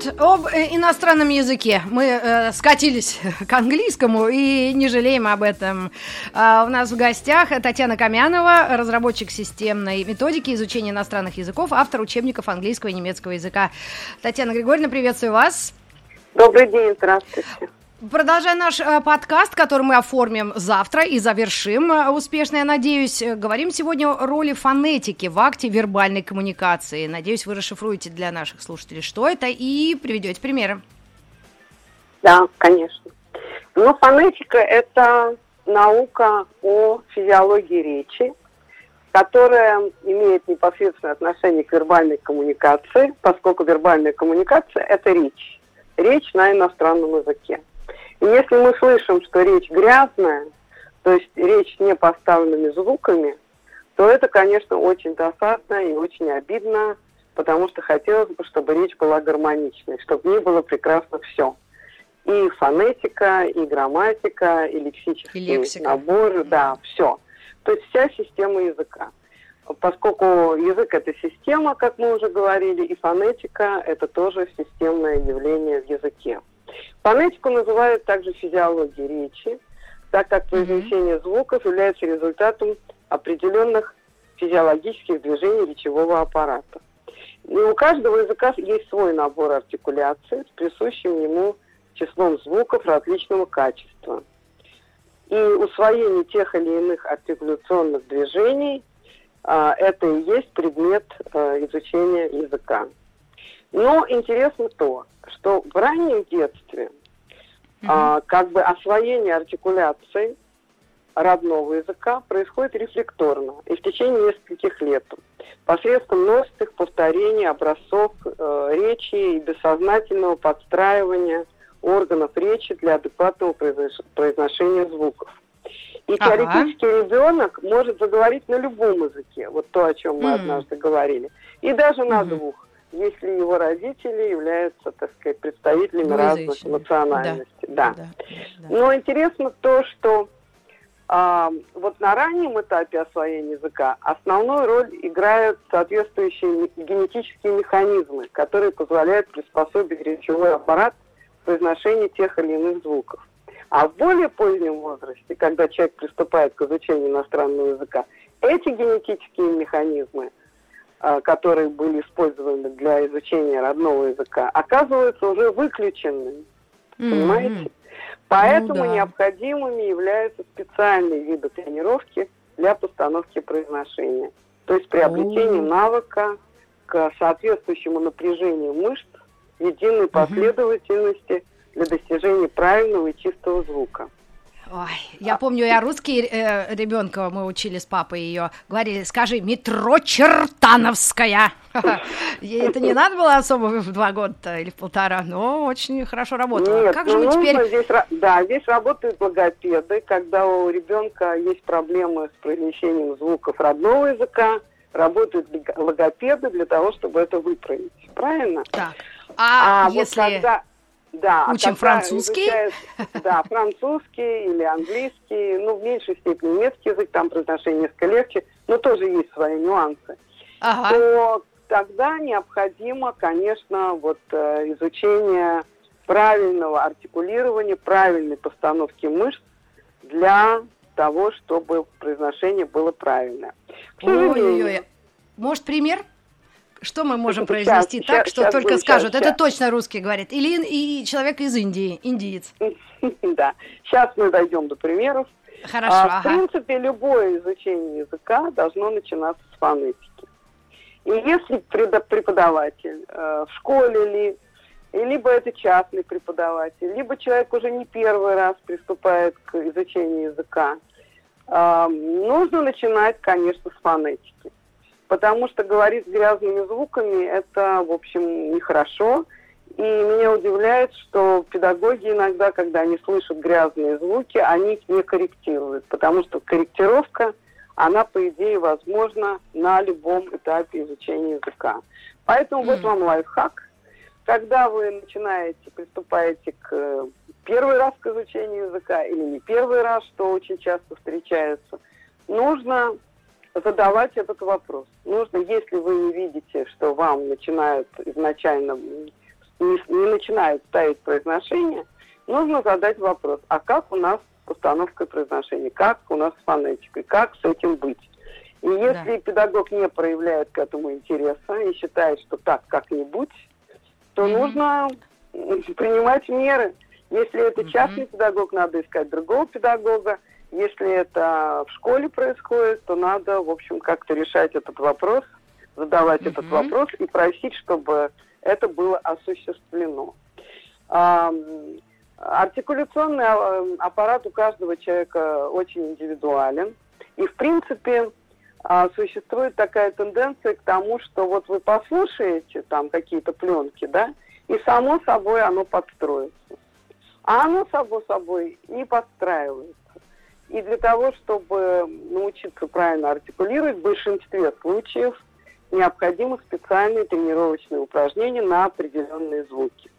Минут об э, иностранном языке. Мы э, скатились к английскому и не жалеем об этом. А, у нас в гостях Татьяна Камянова, разработчик системной методики изучения иностранных языков, автор учебников английского и немецкого языка. Татьяна Григорьевна, приветствую вас. Добрый день, здравствуйте. Продолжая наш э, подкаст, который мы оформим завтра и завершим э, успешно, я надеюсь, э, говорим сегодня о роли фонетики в акте вербальной коммуникации. Надеюсь, вы расшифруете для наших слушателей, что это, и приведете примеры. Да, конечно. Ну, фонетика – это наука о физиологии речи, которая имеет непосредственное отношение к вербальной коммуникации, поскольку вербальная коммуникация – это речь. Речь на иностранном языке. И если мы слышим, что речь грязная, то есть речь не поставленными звуками, то это, конечно, очень досадно и очень обидно, потому что хотелось бы, чтобы речь была гармоничной, чтобы в ней было прекрасно все. И фонетика, и грамматика, и лексический И лексика. набор, да, все. То есть вся система языка. Поскольку язык это система, как мы уже говорили, и фонетика это тоже системное явление в языке. Фонетику называют также физиологией речи, так как произнесение звуков является результатом определенных физиологических движений речевого аппарата. И у каждого языка есть свой набор артикуляций с присущим ему числом звуков различного качества. И усвоение тех или иных артикуляционных движений а, это и есть предмет а, изучения языка. Но интересно то, что в раннем детстве а, как бы освоение артикуляции родного языка происходит рефлекторно и в течение нескольких лет посредством множественных повторений образцов э, речи и бессознательного подстраивания органов речи для адекватного произнош- произношения звуков. И Ага. теоретически ребенок может заговорить на любом языке, вот то, о чем мы М. однажды говорили, и даже на Мгм. двух, если его родители являются, так сказать, представителями разных Двуязычными. национальностей. Да. да, да. Но интересно то, что а, вот на раннем этапе освоения языка основную роль играют соответствующие генетические механизмы, которые позволяют приспособить речевой аппарат к произношению тех или иных звуков. А в более позднем возрасте, когда человек приступает к изучению иностранного языка, эти генетические механизмы, которые были использованы для изучения родного языка, оказываются уже выключенными. Понимаете? М-м. Поэтому Ну да. необходимыми являются специальные виды тренировки для постановки произношения. То есть приобретение О. навыка к соответствующему напряжению мышц единой последовательности для достижения правильного и чистого звука. Ой, я помню, я русский э, ребенка мы учили с папой ее. Говорили, скажи, метро Чертановская. Ей это не надо было особо в два года или в полтора, но очень хорошо работало. Нет, как ну же вы нужно теперь... здесь, да, здесь работают логопеды, когда у ребенка есть проблемы с произнесением звуков родного языка, работают лог- логопеды для того, чтобы это выправить. Правильно? Так, а, вот если... когда- да, а учим французский? изучают, да, французский или английский, ну, в меньшей степени немецкий язык, там произношение несколько легче, но тоже есть свои нюансы, Ага. то тогда необходимо, конечно, вот э, изучение правильного артикулирования, правильной постановки мышц для того, чтобы произношение было правильное. Ой-ой-ой. Может, пример? Что мы можем Сейчас, произнести сейчас, так, что сейчас только будет, скажут, сейчас, это сейчас. точно русский говорит? Или и человек из Индии, индиец? Да. Сейчас мы дойдем до примеров. Хорошо, А, в ага. принципе, любое изучение языка должно начинаться с фонетики. И если преподаватель э, в школе ли, либо это частный преподаватель, либо человек уже не первый раз приступает к изучению языка, э, нужно начинать, конечно, с фонетики. Потому что говорить с грязными звуками это, в общем, нехорошо. И меня удивляет, что педагоги иногда, когда они слышат грязные звуки, они их не корректируют, потому что корректировка, она, по идее, возможна на любом этапе изучения языка. Поэтому mm. вот вам лайфхак. Когда вы начинаете, приступаете к э, первый раз к изучению языка или не первый раз, что очень часто встречается, нужно задавать этот вопрос. Нужно, если вы не видите, что вам начинают изначально, не, не начинают ставить произношение, нужно задать вопрос, а как у нас с постановкой произношения, как у нас с фонетикой, как с этим быть. И если да. педагог не проявляет к этому интереса и считает, что так как-нибудь, то mm-hmm. нужно принимать меры. Если это частный mm-hmm. педагог, надо искать другого педагога. Если это в школе происходит, то надо, в общем, как-то решать этот вопрос, задавать mm-hmm. этот вопрос и просить, чтобы это было осуществлено. А, артикуляционный аппарат у каждого человека очень индивидуален. И, в принципе, а, существует такая тенденция к тому, что вот вы послушаете там какие-то пленки, да, и само собой оно подстроится. А оно само собой не подстраивается. И для того, чтобы научиться правильно артикулировать, в большинстве случаев необходимы специальные тренировочные упражнения на определенные звуки.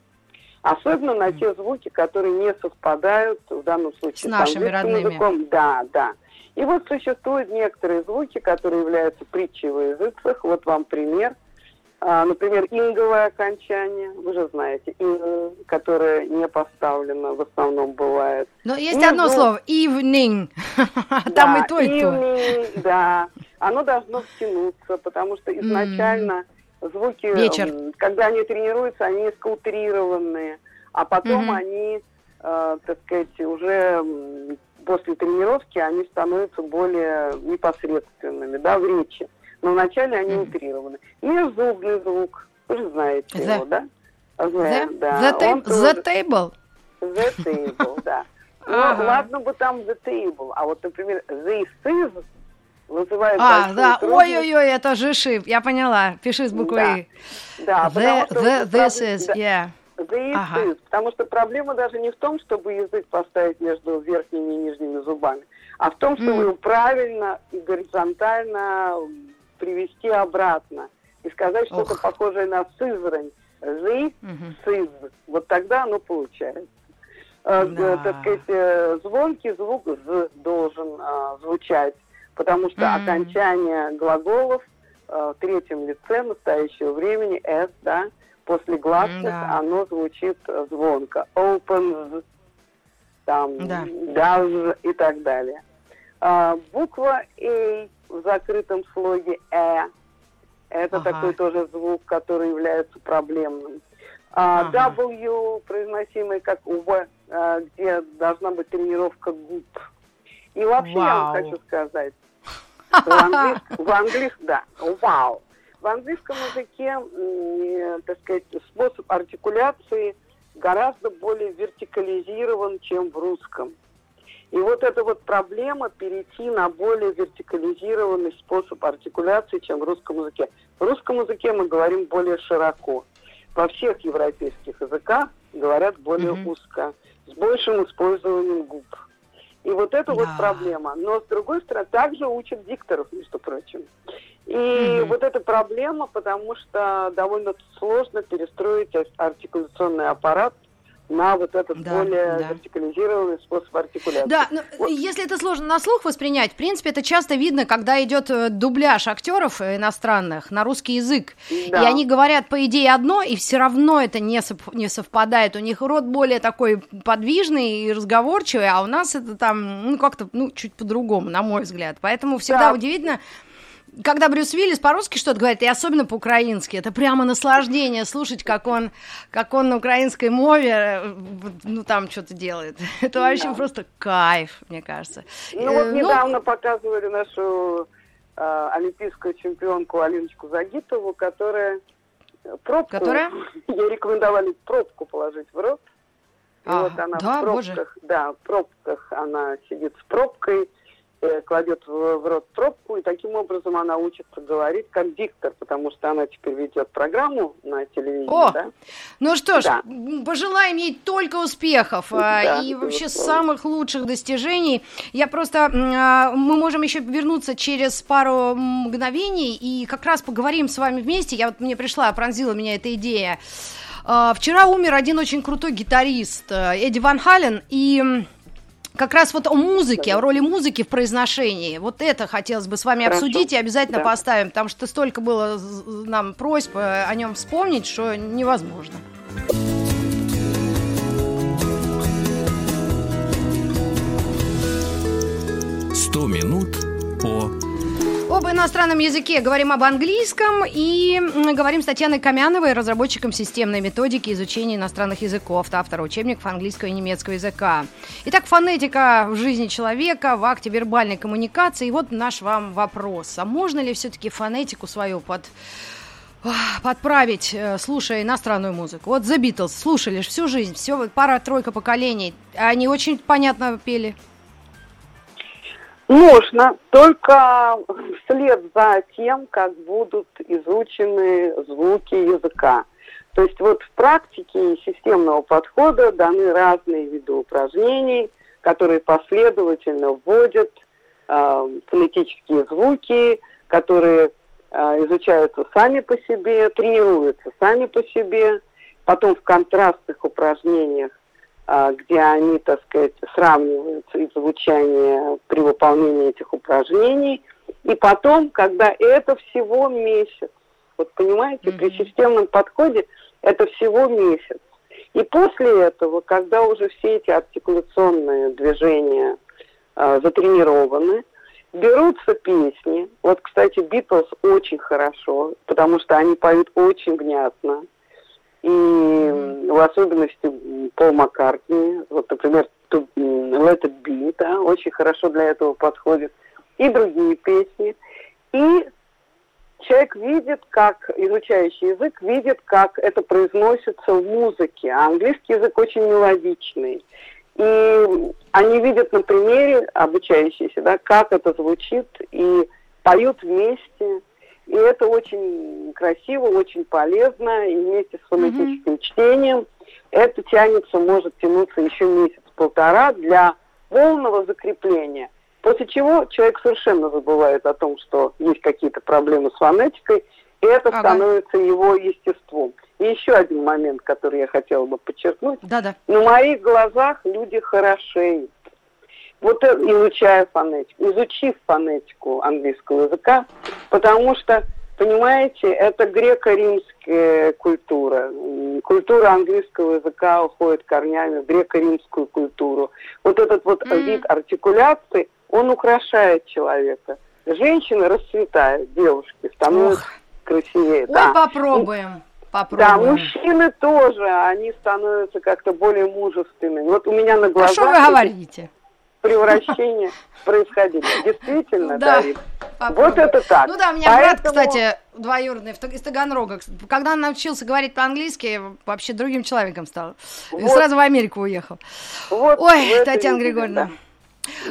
Особенно на те звуки, которые не совпадают в данном случае с нашими родными. языком. Да, да. И вот существуют некоторые звуки, которые являются притчей во языцах. Вот вам пример. А, например, инговое окончание, вы же знаете, ин, которое не поставлено, в основном бывает. Но есть одно слово, evening, там и то, и то. Да, оно должно втянуться, потому что изначально звуки, Вечер. когда они тренируются, они скаутрированные, а потом они, э, так сказать, уже после тренировки они становятся более непосредственными, да, в речи. Но вначале они утрированы. Межзубный звук, вы же знаете the, его, да? The, the, да. The, ta- the table? The table, да. Ну, ага. ладно бы там the table, а вот, например, this is вызывает А, да, ой-ой-ой, это же шип, я поняла, пиши с буквы Да, да the, потому the, this is, yeah. The ага. is, потому что проблема даже не в том, чтобы язык поставить между верхними и нижними зубами, а в том, чтобы mm. правильно и горизонтально привести обратно и сказать что-то похожее на сызрань. Mm-hmm. сыз. Вот тогда оно получается. Э, да. Так сказать, э, звонкий звук «з» должен а, звучать, потому что mm-hmm. окончание глаголов а, в третьем лице настоящего времени «с», да, после гласных да. оно звучит звонко. Opens, там, да. does и так далее. А, буква A в закрытом слоге «э». Это ага. такой тоже звук, который является проблемным. А, ага. W, произносимый как В, а, где должна быть тренировка губ. И вообще Вау. я вам хочу сказать, в английском, в английском да, вау. В английском языке, так сказать, способ артикуляции гораздо более вертикализирован, чем в русском. И вот эта вот проблема перейти на более вертикализированный способ артикуляции, чем в русском языке. В русском языке мы говорим более широко. Во всех европейских языках говорят более mm-hmm. узко, с большим использованием губ. И вот это да. вот проблема. Но с другой стороны, также учат дикторов, между прочим. И mm-hmm. вот эта проблема, потому что довольно сложно перестроить артикуляционный аппарат на вот этот да, более да. вертикализированный способ артикуляции. Да, но вот. если это сложно на слух воспринять, в принципе, это часто видно, когда идет э, дубляж актеров иностранных на русский язык. Да. И они говорят, по идее, одно, и все равно это не, сов- не совпадает. У них рот более такой подвижный и разговорчивый, а у нас это там, ну, как-то, ну, чуть по-другому, на мой взгляд. Поэтому всегда да. удивительно когда Брюс Уиллис по-русски что-то говорит, и особенно по-украински, это прямо наслаждение слушать, как он, как он на украинской мове, э, ну, там что-то делает. Это вообще да. просто кайф, мне кажется. Ну, вот э, ну, недавно ну... показывали нашу э, олимпийскую чемпионку Алиночку Загитову, которая пробку, которая? ей рекомендовали пробку положить в рот. И а, вот она да, в пробках, боже. да, в пробках она сидит с пробкой, кладет в, в рот трубку, и таким образом она учится говорить как диктор, потому что она теперь ведет программу на телевидении. О, да? ну что ж, Да. пожелаем ей только успехов а, Да, и вообще безусловно. самых лучших достижений. Я просто, а, мы можем еще вернуться через пару мгновений и как раз поговорим с вами вместе. Я вот мне пришла, пронзила меня эта идея. А, Вчера умер один очень крутой гитарист э, Эдди Ван Хален, и как раз вот о музыке, о роли музыки в произношении. Вот это хотелось бы с вами Хорошо. обсудить и обязательно Да. поставим, потому что столько было нам просьб э, о нем вспомнить, что невозможно. «Сто Об иностранном языке говорим об английском и говорим с Татьяной Камяновой, разработчиком системной методики изучения иностранных языков, автора учебников английского и немецкого языка. Итак, фонетика в жизни человека, в акте вербальной коммуникации. И вот наш вам вопрос. А можно ли все-таки фонетику свою под подправить, э, слушая иностранную музыку. Вот The Beatles слушали всю жизнь, все пара-тройка поколений. Они очень понятно пели. Можно, только вслед за тем, как будут изучены звуки языка. То есть вот в практике системного подхода даны разные виды упражнений, которые последовательно вводят э, фонетические звуки, которые э, изучаются сами по себе, тренируются сами по себе. Потом в контрастных упражнениях где они, так сказать, сравниваются их звучание при выполнении этих упражнений. И потом, когда это всего месяц, вот понимаете, при Мгм. системном подходе это всего месяц. И после этого, когда уже все эти артикуляционные движения а, затренированы, берутся песни. Вот, кстати, Битлз очень хорошо, потому что они поют очень внятно. И в особенности Пол Маккартни, вот, например, Let It Be, да, очень хорошо для этого подходит. И другие песни. И человек видит, как, изучающий язык, видит, как это произносится в музыке. А английский язык очень мелодичный. И они видят на примере, обучающиеся, да, как это звучит, и поют вместе. И это очень красиво, очень полезно, и вместе с фонетическим чтением это тянется, может тянуться еще месяц-полтора для полного закрепления. После чего человек совершенно забывает о том, что есть какие-то проблемы с фонетикой, и это Ага. становится его естеством. И еще один момент, который я хотела бы подчеркнуть. Да-да. На моих глазах люди хорошеют. Вот э, изучая фонетику, изучив фонетику английского языка, потому что, понимаете, это греко-римская культура. Культура английского языка уходит корнями в греко-римскую культуру. Вот этот вот Мгм. вид артикуляции, он украшает человека. Женщины расцветают, девушки становятся Ох. красивее. Ой, да. попробуем. Да, Попробуем. мужчины тоже, они становятся как-то более мужественными. Вот у меня на А глазах что вы говорите? Превращения происходили. Действительно, Да. Вот это так. Ну да, у меня брат, Поэтому- кстати, двоюродный из Таганрога. Когда он научился говорить по-английски, вообще другим человеком стал. И сразу в Америку уехал. Вот Ой, Татьяна Григорьевна. да.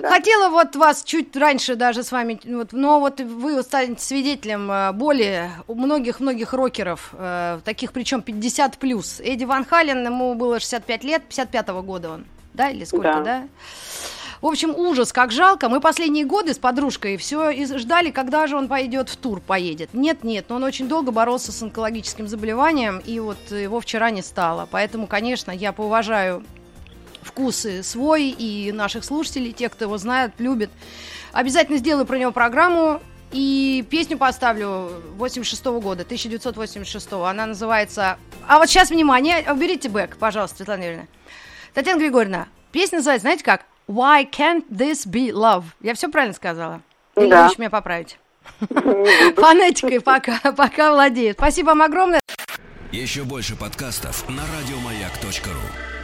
Да. Хотела вот вас чуть раньше даже с вами, вот, но вот вы станете свидетелем э, боли у многих-многих рокеров, э, таких причем 50 плюс. Эдди Ван Хален, ему было 65 лет, 55 года он, да, или сколько, Да. да? В общем, ужас, как жалко. Мы последние годы с подружкой все ждали, когда же он пойдет в тур, поедет. Нет, нет, но он очень долго боролся с онкологическим заболеванием, и вот его вчера не стало. Поэтому, конечно, я поуважаю вкусы свой и наших слушателей, тех, кто его знает, любит. Обязательно сделаю про него программу. И песню поставлю 86 года, 1986 Она называется... А вот сейчас, внимание, уберите бэк, пожалуйста, Светлана Юрьевна. Татьяна Григорьевна, песня называется, знаете как? Why can't this be love? Я все правильно сказала? Или Да. еще меня поправить? Фонетикой пока, пока владеет. Спасибо вам огромное. Еще больше подкастов на радиомаяк.ру.